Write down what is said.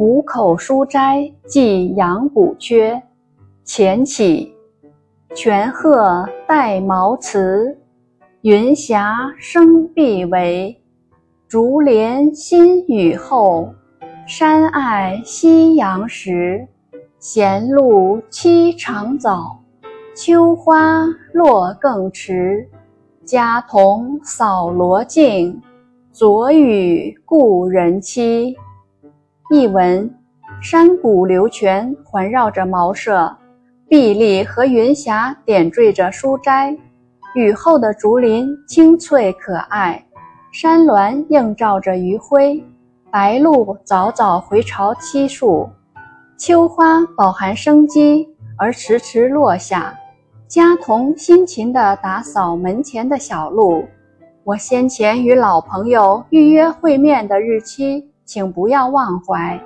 谷口书斋寄杨补缺，前起。泉壑带茅茨，云霞生碧围。竹帘新雨后，山爱夕阳时。闲路期长早，秋花落更迟。家童扫罗镜，昨与故人期。译文：山谷流泉环绕着茅舍。碧丽和云霞点缀着书斋，雨后的竹林清脆可爱，山峦映照着余晖，白鹭早早回巢栖树，秋花饱含生机而迟迟落下，家童辛勤地打扫门前的小路。我先前与老朋友预约会面的日期，请不要忘怀。